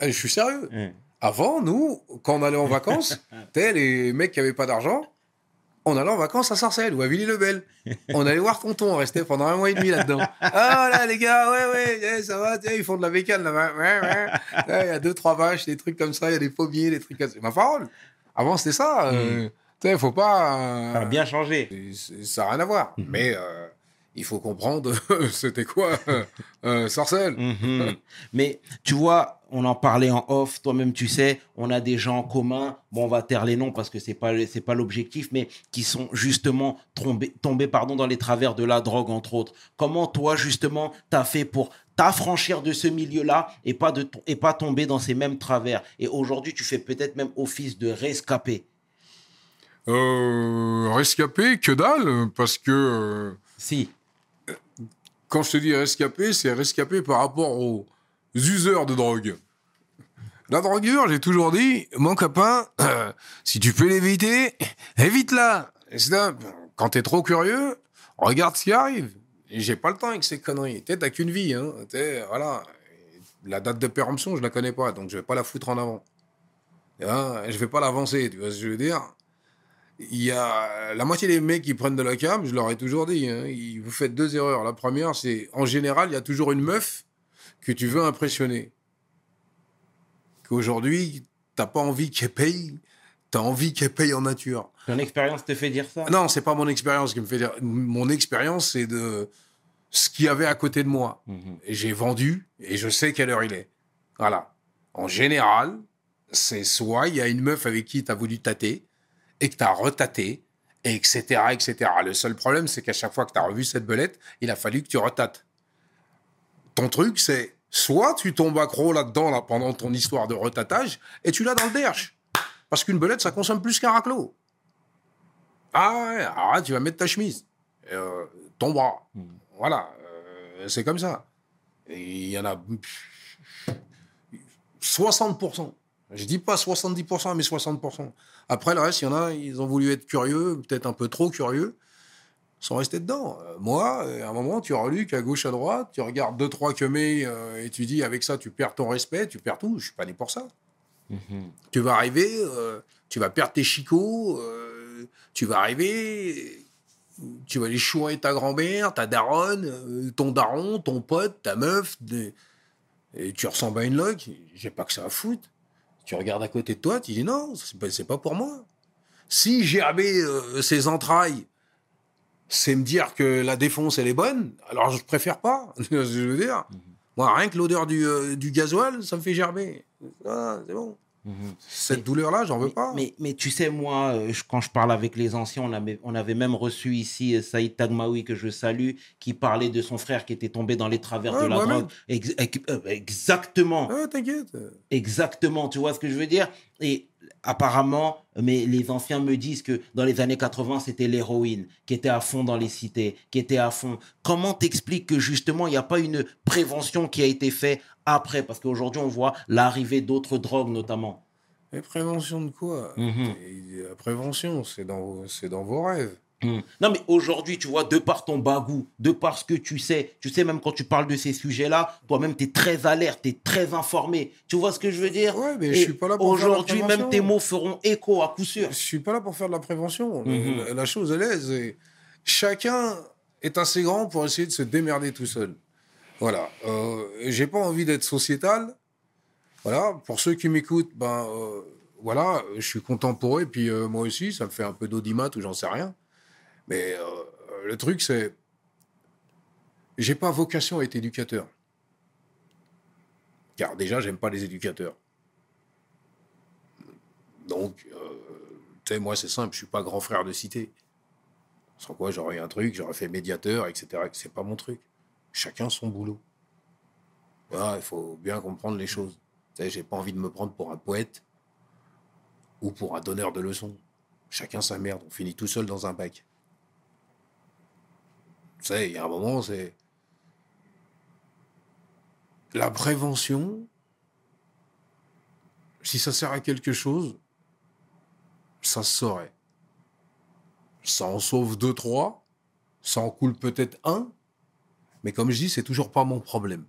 Eh, je suis sérieux. Ouais. Avant, nous, quand on allait en vacances, t'es les mecs qui n'avaient pas d'argent, on allait en vacances à Sarcelles ou à Villy-le-Bel. On allait voir Tonton, on restait pendant un mois et demi là-dedans. Ah là, les gars, ouais, ouais, eh, ça va, tiens, ils font de la bécane là-bas. Ouais, ouais. Ouais, Il y a deux, trois vaches, des trucs comme ça, il y a des pommiers, des trucs comme ça. Ma parole. Avant, c'était ça. euh, Tu sais, faut pas. euh, Ça a bien changé. Ça n'a rien à voir. Mais euh, il faut comprendre, c'était quoi euh, euh, Mhm. Mais tu vois, on en parlait en off, toi-même tu sais, on a des gens en commun, bon on va taire les noms parce que c'est pas c'est pas l'objectif, mais qui sont justement tombés, tombés pardon, dans les travers de la drogue entre autres. Comment toi justement t'as fait pour t'affranchir de ce milieu-là et pas de et pas tomber dans ces mêmes travers? Et aujourd'hui tu fais peut-être même office de rescapé. euh, Rescapé, que dalle, parce que euh, Si. Quand je te dis rescapé, c'est rescapé par rapport aux useurs de drogue. La droguure, j'ai toujours dit, mon copain, si tu peux l'éviter, évite-la. Quand t'es trop curieux, regarde ce qui arrive. J'ai pas le temps avec ces conneries. T'as qu'une vie. Hein. Voilà. La date de péremption, je la connais pas, donc je vais pas la foutre en avant. Hein, je vais pas l'avancer, tu vois ce que je veux dire? Il y a la moitié des mecs qui prennent de la cam, je leur ai toujours dit, hein, vous faites deux erreurs. La première, c'est en général, il y a toujours une meuf que tu veux impressionner. Qu'aujourd'hui, t'as pas envie qu'elle paye, t'as envie qu'elle paye en nature. Ton expérience te fait dire ça? Non, c'est pas mon expérience qui me fait dire. Mon expérience, c'est de ce qu'il y avait à côté de moi. Mhm. Et j'ai vendu et je sais quelle heure il est. Voilà. En général, c'est soit il y a une meuf avec qui tu as voulu tâter et que tu as retaté, et etc., etc. Le seul problème, c'est qu'à chaque fois que tu as revu cette belette, il a fallu que tu retates. Ton truc, c'est soit tu tombes accro là-dedans là, pendant ton histoire de retatage et tu l'as dans le derche. Parce qu'une belette, ça consomme plus qu'un raclot. Ah ouais, alors là, tu vas mettre ta chemise, euh, ton bras. Voilà, euh, c'est comme ça. Il y en a pff, 60%. Je dis pas 70%, mais 60%. Après, le reste, il y en a, ils ont voulu être curieux, peut-être un peu trop curieux, sont restés dedans. Euh, moi, euh, à un moment, tu reluques à gauche, à droite, tu regardes deux, trois quemés euh, et tu dis, avec ça, tu perds ton respect, tu perds tout. Je suis pas né pour ça. Tu vas arriver, euh, tu vas perdre tes chicots, euh, tu vas arriver, tu vas aller chourer ta grand-mère, ta daronne, ton daron, ton pote, ta meuf, des- et tu ressembles à une loque, j'ai pas que ça à foutre. Tu regardes à côté de toi, tu dis non, c'est pas, pas pour moi. Si gerber euh, ses entrailles, c'est me dire que la défonce, elle est bonne, alors je préfère pas. Je veux dire Moi, rien que l'odeur du, euh, du gasoil, ça me fait gerber. Ah, c'est bon. Cette douleur-là, j'en veux pas. Mais, mais tu sais, moi, euh, je- quand je parle avec les anciens, on avait, on avait même reçu ici euh, Saïd Tagmaoui, que je salue, qui parlait de son frère qui était tombé dans les travers Ouais, de la drogue. Ex- ex- euh, exactement. T'inquiète. Exactement, tu vois ce que je veux dire? Et apparemment, mais les anciens me disent que dans les années 80, c'était l'héroïne qui était à fond dans les cités, qui était à fond. Comment t'expliques que justement, il n'y a pas une prévention qui a été faite après? Parce qu'aujourd'hui, on voit l'arrivée d'autres drogues notamment. Mais prévention de quoi? Mhm. La prévention, c'est dans, vos- c'est dans vos rêves. Hmm. Non, mais aujourd'hui, tu vois, de par ton bagou, de par ce que tu sais, tu sais, même quand tu parles de ces sujets-là, toi-même, tu es très alerte, tu es très informé. Tu vois ce que je veux dire? Ouais, mais Et je suis pas là pour faire la Aujourd'hui, même prévention. tes mots feront écho à coup sûr. Je suis pas là pour faire de la prévention. Mhm. La, la chose, elle est, chacun est assez grand pour essayer de se démerder tout seul. Voilà. Euh, J'ai pas envie d'être sociétal. Voilà. Pour ceux qui m'écoutent, ben euh, voilà, je suis content pour eux. Et puis euh, moi aussi, ça me fait un peu d'audimat ou j'en sais rien. Mais euh, le truc, c'est, j'ai pas vocation à être éducateur. Car déjà, j'aime pas les éducateurs. Donc, euh, tu sais, moi, c'est simple, je suis pas grand frère de cité. Sans quoi, j'aurais un truc, j'aurais fait médiateur, etc. C'est pas mon truc. Chacun son boulot. Voilà, il faut bien comprendre les choses. Tu sais, j'ai pas envie de me prendre pour un poète ou pour un donneur de leçons. Chacun sa merde, on finit tout seul dans un bac. Tu sais, il y a un moment, c'est. La prévention, si ça sert à quelque chose, ça se saurait. Ça en sauve deux, trois, ça en coule peut-être un, mais comme je dis, c'est toujours pas mon problème.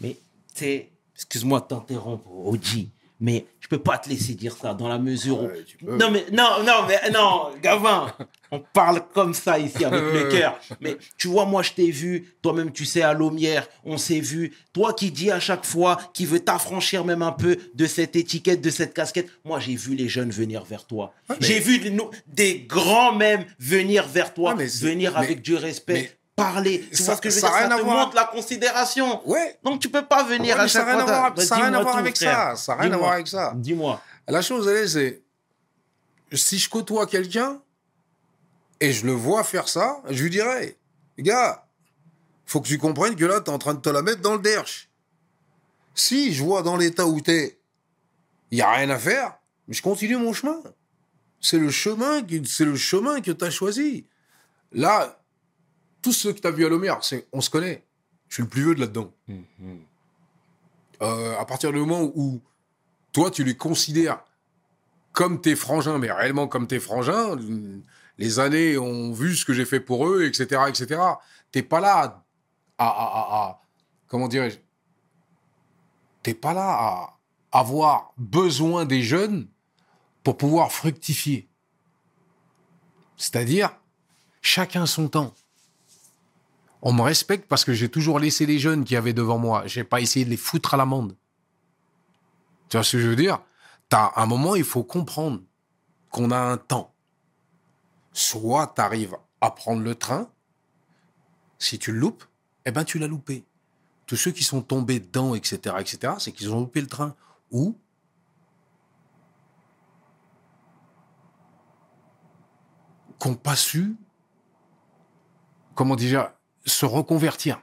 Mais, tu excuse-moi de t'interrompre, Oji, mais je peux pas te laisser dire ça dans la mesure où. Ouais, tu peux. Non, mais, non, non, mais, non, Gavin, on parle comme ça ici avec le cœur. Mais tu vois, moi, je t'ai vu, toi-même, tu sais, à Laumière, on s'est vu. Toi qui dis à chaque fois, qui veut t'affranchir même un peu de cette étiquette, de cette casquette, moi, j'ai vu les jeunes venir vers toi. Mais- J'ai vu des, grands même venir vers toi, venir mais- avec du respect, mais- parler. Tu Ça- vois ce que je veux ça dire? Ça te voir. montre la considération. Ouais, Donc tu peux pas venir Ouais, à chaque n'a rien, fois. à voir- Bah, ça a rien à voir avec frère. ça. Ça n'a rien à voir avec ça. Dis-moi. La chose, elle est, c'est. Si je côtoie quelqu'un et je le vois faire ça, je lui dirais Gars, faut que tu comprennes que là, tu es en train de te la mettre dans le derche. Si je vois dans l'état où tu es, il n'y a rien à faire, mais je continue mon chemin. C'est le chemin, qui- c'est le chemin que tu as choisi. Là, tous ceux que tu as vus à Lomère, c'est, on se connaît. Je suis le plus vieux de là-dedans. Euh, à partir du moment où toi, tu les considères comme tes frangins, mais réellement comme tes frangins, les années ont vu ce que j'ai fait pour eux, etc., etc. T'es pas là à, à, à- à- comment dirais-je T'es pas là à avoir besoin des jeunes pour pouvoir fructifier. C'est-à-dire, chacun son temps. On me respecte parce que j'ai toujours laissé les jeunes qui avaient devant moi. J'ai pas essayé de les foutre à l'amende. Tu vois ce que je veux dire? T'as un moment, il faut comprendre qu'on a un temps. Soit tu arrives à prendre le train, si tu le loupes, eh ben tu l'as loupé. tous ceux qui sont tombés dedans, etc., etc., c'est qu'ils ont loupé le train. Ou qu'on pas su, comment déjà, se reconvertir.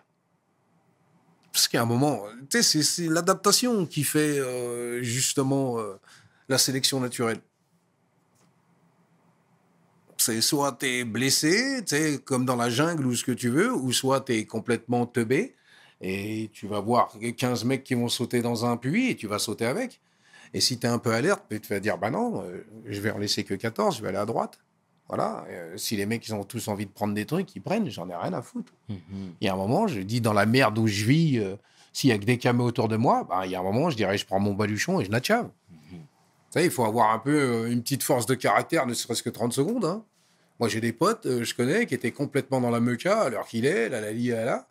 Parce qu'à un moment, tu sais, c'est- l'adaptation qui fait euh, justement euh, la sélection naturelle. C'est soit t'es blessé, tu comme dans la jungle ou ce que tu veux, ou soit t'es complètement teubé et tu vas voir 15 mecs qui vont sauter dans un puits et tu vas sauter avec. Et si t'es un peu alerte, tu vas dire, bah non, euh, je vais en laisser que 14, je vais aller à droite. Voilà. Euh, si les mecs ils ont tous envie de prendre des trucs, ils prennent, j'en ai rien à foutre. Mhm. Il y a un moment, je dis dans la merde où je vis, euh, s'il y a que des caméos autour de moi, bah, il y a un moment, je dirais, je prends mon baluchon et je natchave. Sais, il faut avoir un peu euh, une petite force de caractère, ne serait-ce que 30 secondes. hein. Moi, j'ai des potes, je connais, qui étaient complètement dans la meuca à l'heure qu'il est, là, la lie, là, là.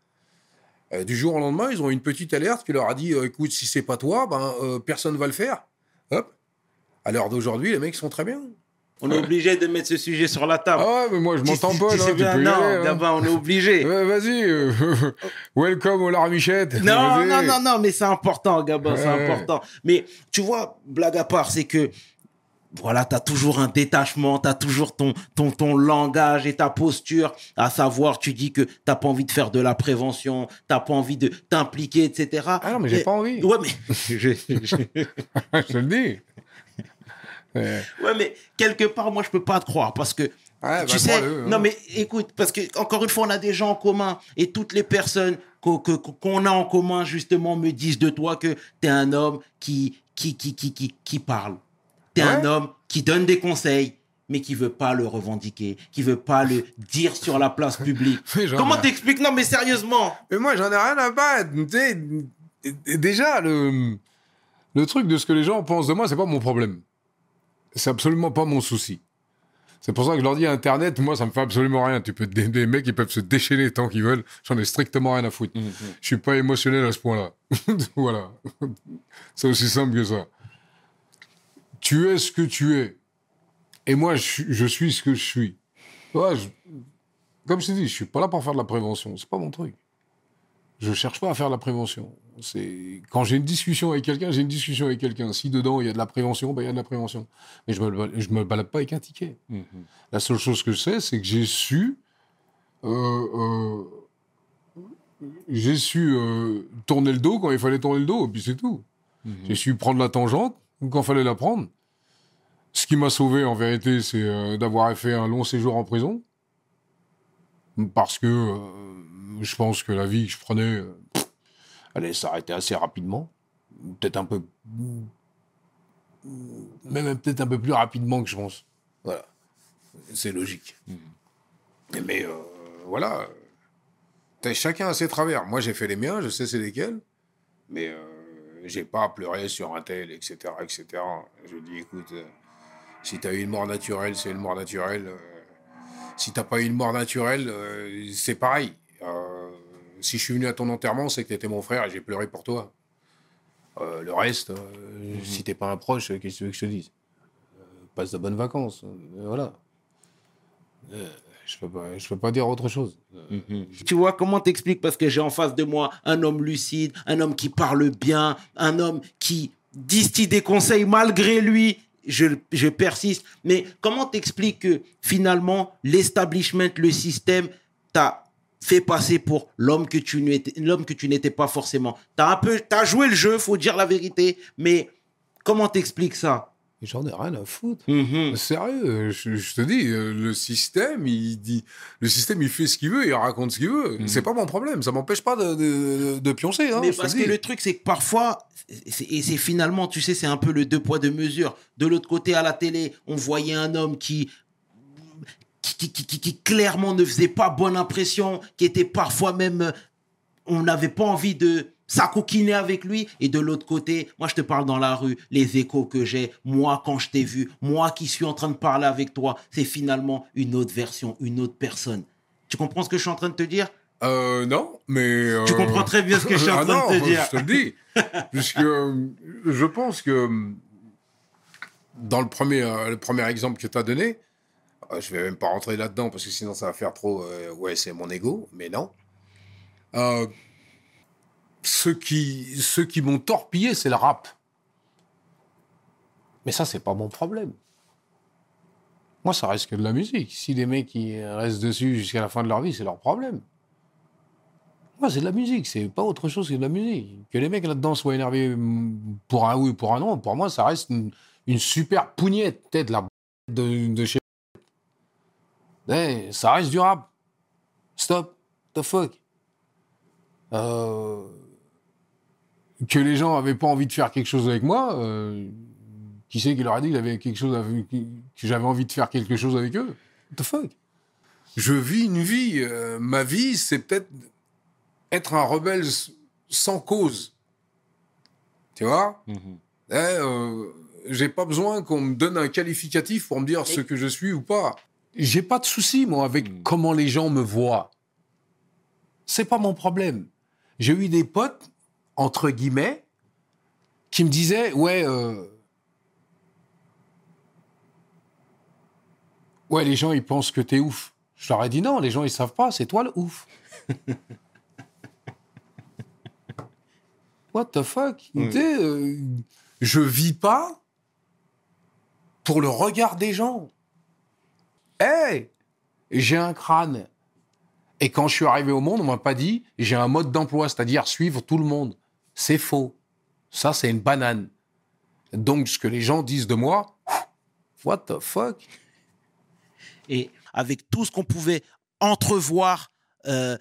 Euh, du jour au lendemain, ils ont une petite alerte qui leur a dit euh, écoute, si c'est pas toi, ben, euh, personne va le faire. Hop. À l'heure d'aujourd'hui, les mecs sont très bien. On est obligé de mettre ce sujet sur la table. Ah ouais, mais moi, je tu- pas, tu non, bien, aller, hein. On est obligé. Ouais, vas-y. euh, welcome au Larmichette. Non, non, non, non, mais c'est important, Gabin, c'est important. Mais tu vois, blague à part, c'est que voilà, tu as toujours un détachement, tu as toujours ton, ton, ton langage et ta posture, à savoir, tu dis que tu pas envie de faire de la prévention, tu pas envie de t'impliquer, etc. Ah non, mais j'ai pas envie. Ouais, mais, je- je- je te le dis. Ouais. mais quelque part, moi, je peux pas te croire parce que Ouais, tu bah, sais, hein. non mais écoute, parce que encore une fois, on a des gens en commun et toutes les personnes qu'on a en commun justement me disent de toi que t'es un homme qui qui qui qui qui, qui parle. T'es un Ouais. homme qui donne des conseils, mais qui veut pas le revendiquer, qui veut pas le dire sur la place publique. Comment t'expliques? Non mais sérieusement. Mais moi, j'en ai rien à battre. Tu sais, d- déjà, le, le truc de ce que les gens pensent de moi, c'est pas mon problème. C'est absolument pas mon souci. C'est pour ça que je leur dis Internet, moi, ça me fait absolument rien. Tu peux des, des mecs, ils peuvent se déchaîner tant qu'ils veulent. J'en ai strictement rien à foutre. Je suis pas émotionnel à ce point-là. voilà. C'est aussi simple que ça. Tu es ce que tu es. Et moi, je, suis- je suis ce que je suis. Ouais, je- comme je t'ai dit, je suis pas là pour faire de la prévention. C'est pas mon truc. Je cherche pas à faire de la prévention. C'est quand j'ai une discussion avec quelqu'un, j'ai une discussion avec quelqu'un. Si dedans il y a de la prévention, ben, il y a de la prévention. Mais je me je me balade pas avec un ticket. La seule chose que je sais, c'est que j'ai su, euh, euh, j'ai su euh, tourner le dos quand il fallait tourner le dos, et puis c'est tout. J'ai su prendre la tangente quand il fallait la prendre. Ce qui m'a sauvé, en vérité, c'est euh, d'avoir fait un long séjour en prison. Parce que euh, je pense que la vie que je prenais allait s'arrêter assez rapidement. Peut-être un peu. Même peut-être un peu plus rapidement que je pense. Voilà. C'est logique. Mais euh, voilà. T'as- Chacun a ses travers. Moi, j'ai fait les miens, je sais c'est lesquels. Mais euh, j'ai pas pleuré sur un tel, etc., etc. Je dis, écoute, euh, si t'as eu une mort naturelle, c'est une mort naturelle. euh, si t'as pas eu une mort naturelle, euh, c'est pareil. Si je suis venu à ton enterrement, c'est que t'étais mon frère et j'ai pleuré pour toi. Euh, le reste, euh, si t'es pas un proche, qu'est-ce que tu veux que je te dise? Euh, Passe de bonnes vacances. euh, voilà. Je peux pas, je peux pas dire autre chose. Euh, Tu vois, comment t'expliques? Parce que j'ai en face de moi un homme lucide, un homme qui parle bien, un homme qui distille des conseils malgré lui. Je, je persiste. Mais comment t'expliques que finalement, l'establishment, le système, t'a fait passer pour l'homme que tu n'étais, l'homme que tu n'étais pas forcément. T'as un peu, t'as joué le jeu, faut dire la vérité. Mais comment t'expliques ça? J'en ai rien à foutre. Mhm. Sérieux, je, je te dis, euh, le système, il dit, le système, il fait ce qu'il veut, il raconte ce qu'il veut. C'est pas mon problème, ça m'empêche pas de, de, de pioncer. Hein, Mais parce que le truc, c'est que parfois, et c'est finalement, tu sais, c'est un peu le deux poids, deux mesures. De l'autre côté, à la télé, on voyait un homme qui, qui, qui, qui- qui- qui clairement ne faisait pas bonne impression, qui était parfois même, euh, on n'avait pas envie de s'acoquiner avec lui. Et de l'autre côté, moi, je te parle dans la rue, les échos que j'ai, moi, quand je t'ai vu, moi qui suis en train de parler avec toi, c'est finalement une autre version, une autre personne. Tu comprends ce que je suis en train de te dire? Euh, non, mais. Tu euh, comprends très bien ce que je suis en ah train non, de te dire. Je te le dis. Puisque euh, je pense que dans le premier, le premier exemple que tu as donné, je vais même pas rentrer là-dedans parce que sinon ça va faire trop. euh, ouais, c'est mon ego, mais non. Euh, ceux qui, ceux qui m'ont torpillé, c'est le rap. Mais ça, c'est pas mon problème. Moi, ça reste que de la musique. Si les mecs qui restent dessus jusqu'à la fin de leur vie, c'est leur problème. Moi, c'est de la musique, c'est pas autre chose que de la musique. Que les mecs là-dedans soient énervés pour un oui ou pour un non, pour moi, ça reste une, une super pougnette, peut-être la de, de chez. Ça reste du rap. Stop. The fuck. Euh, que les gens avaient pas envie de faire quelque chose avec moi, euh, qui c'est qui leur a dit qu'il avait quelque chose avec- que j'avais envie de faire quelque chose avec eux? What the fuck? Je vis une vie. euh, ma vie, c'est peut-être être un rebelle sans cause. Tu vois? Mhm. Eh, euh, J'ai pas besoin qu'on me donne un qualificatif pour me dire ce que je suis ou pas. J'ai pas de souci, moi, avec Mm. comment les gens me voient. C'est pas mon problème. J'ai eu des potes, entre guillemets, qui me disaient Ouais, euh, ouais, les gens, ils pensent que t'es ouf. Je leur ai dit Non, les gens, ils savent pas, c'est toi le ouf. What the fuck? Euh, Je vis pas pour le regard des gens. Hey J'ai un crâne. Et quand je suis arrivé au monde, on m'a pas dit j'ai un mode d'emploi, c'est-à-dire suivre tout le monde. C'est faux. Ça, c'est une banane. Donc, ce que les gens disent de moi, what the fuck? Et avec tout ce qu'on pouvait entrevoir, euh,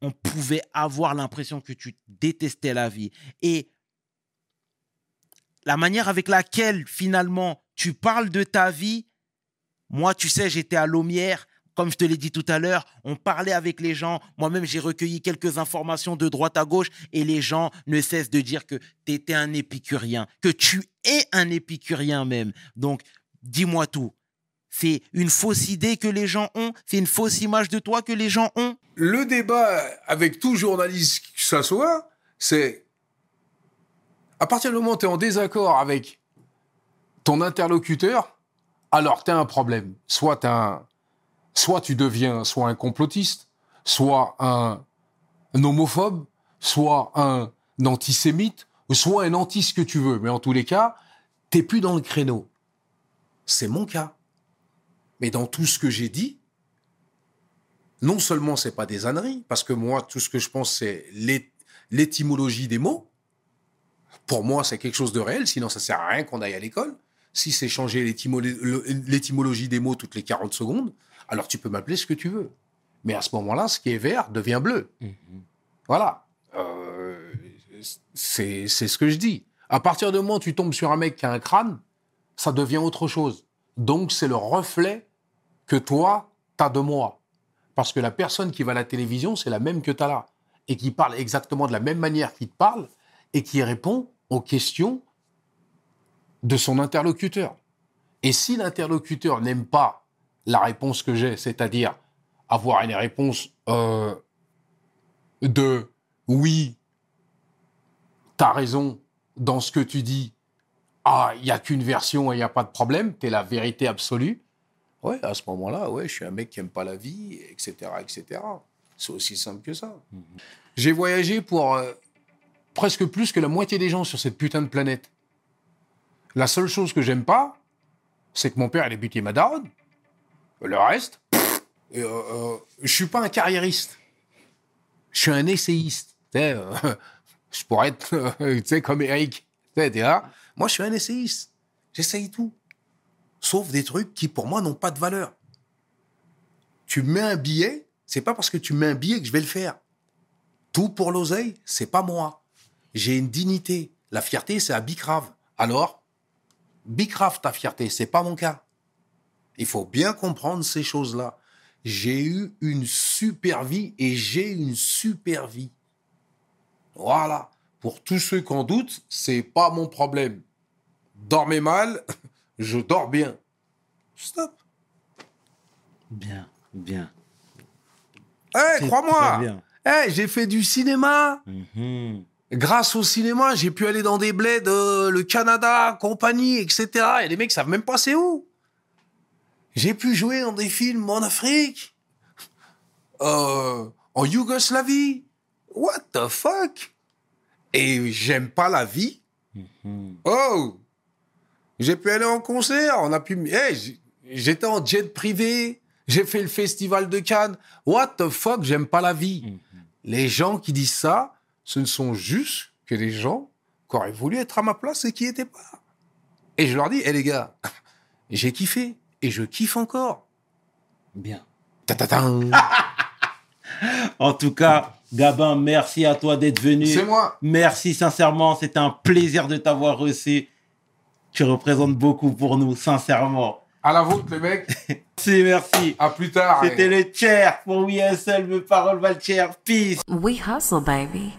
on pouvait avoir l'impression que tu détestais la vie. Et la manière avec laquelle finalement tu parles de ta vie, moi, tu sais, j'étais à Laumière. Comme je te l'ai dit tout à l'heure, on parlait avec les gens. Moi-même, j'ai recueilli quelques informations de droite à gauche et les gens ne cessent de dire que tu étais un épicurien, que tu es un épicurien même. Donc, dis-moi tout. C'est une fausse idée que les gens ont? C'est une fausse image de toi que les gens ont? Le débat avec tout journaliste que ça soit, c'est à partir du moment où tu es en désaccord avec ton interlocuteur, alors tu as un problème. Soit, un, soit tu deviens soit un complotiste, soit un, homophobe, soit un antisémite, soit un anti ce que tu veux. Mais en tous les cas, t'es plus dans le créneau. C'est mon cas. Mais dans tout ce que j'ai dit, non seulement c'est pas des âneries, parce que moi, tout ce que je pense, c'est l'é- l'étymologie des mots. Pour moi, c'est quelque chose de réel, sinon ça sert à rien qu'on aille à l'école. Si c'est changer l'étymologie des mots toutes les 40 secondes, alors tu peux m'appeler ce que tu veux. Mais à ce moment-là, ce qui est vert devient bleu. Voilà. Euh, c'est c'est ce que je dis. À partir du moment où tu tombes sur un mec qui a un crâne, ça devient autre chose. Donc, c'est le reflet que toi, t'as de moi. Parce que la personne qui va à la télévision, c'est la même que t'as là. Et qui parle exactement de la même manière qu'il te parle et qui répond aux questions de son interlocuteur. Et si l'interlocuteur n'aime pas la réponse que j'ai, c'est-à-dire avoir une réponse euh, de oui, t'as raison dans ce que tu dis, ah, il n'y a qu'une version et il n'y a pas de problème, t'es la vérité absolue. Ouais, à ce moment-là, ouais, je suis un mec qui aime pas la vie, etc., etc. C'est aussi simple que ça. J'ai voyagé pour euh, presque plus que la moitié des gens sur cette putain de planète. La seule chose que j'aime pas, c'est que mon père, il a buté ma daronne. Le reste, pff, euh, euh, je suis pas un carriériste. Je suis un essayiste. Euh, je pourrais être, euh, comme Eric. Moi, je suis un essayiste. J'essaye tout. Sauf des trucs qui, pour moi, n'ont pas de valeur. Tu mets un billet, c'est pas parce que tu mets un billet que je vais le faire. Tout pour l'oseille, c'est pas moi. J'ai une dignité. La fierté, c'est à Bicrave. Alors, Bicrave ta fierté, c'est pas mon cas. Il faut bien comprendre ces choses-là. J'ai eu une super vie et j'ai une super vie. Voilà. Pour tous ceux qui en doutent, c'est pas mon problème. Dormez mal, je dors bien. Stop. Bien, bien. Eh, crois-moi. Eh, j'ai fait du cinéma. Mhm. Grâce au cinéma, j'ai pu aller dans des bleds, euh, le Canada, compagnie, etc. Et les mecs savent même pas c'est où. J'ai pu jouer dans des films en Afrique, euh, en Yougoslavie. What the fuck? Et j'aime pas la vie. Mhm. Oh J'ai pu aller en concert, on a pu... Hey, J'étais en jet privé, j'ai fait le festival de Cannes. What the fuck, j'aime pas la vie. Mhm. Les gens qui disent ça, ce ne sont juste que des gens qui auraient voulu être à ma place et qui n'étaient pas. Et je leur dis, hé les gars, j'ai kiffé et je kiffe encore. Bien. Ta-ta-tan. En tout cas, Gabin, merci à toi d'être venu. C'est moi. Merci sincèrement, c'était un plaisir de t'avoir reçu. Tu représentes beaucoup pour nous, sincèrement. À la vôtre, les mecs. Merci, merci. À plus tard. C'était le chair pour We Hustle, mes paroles valent chair. Peace. We hustle, baby.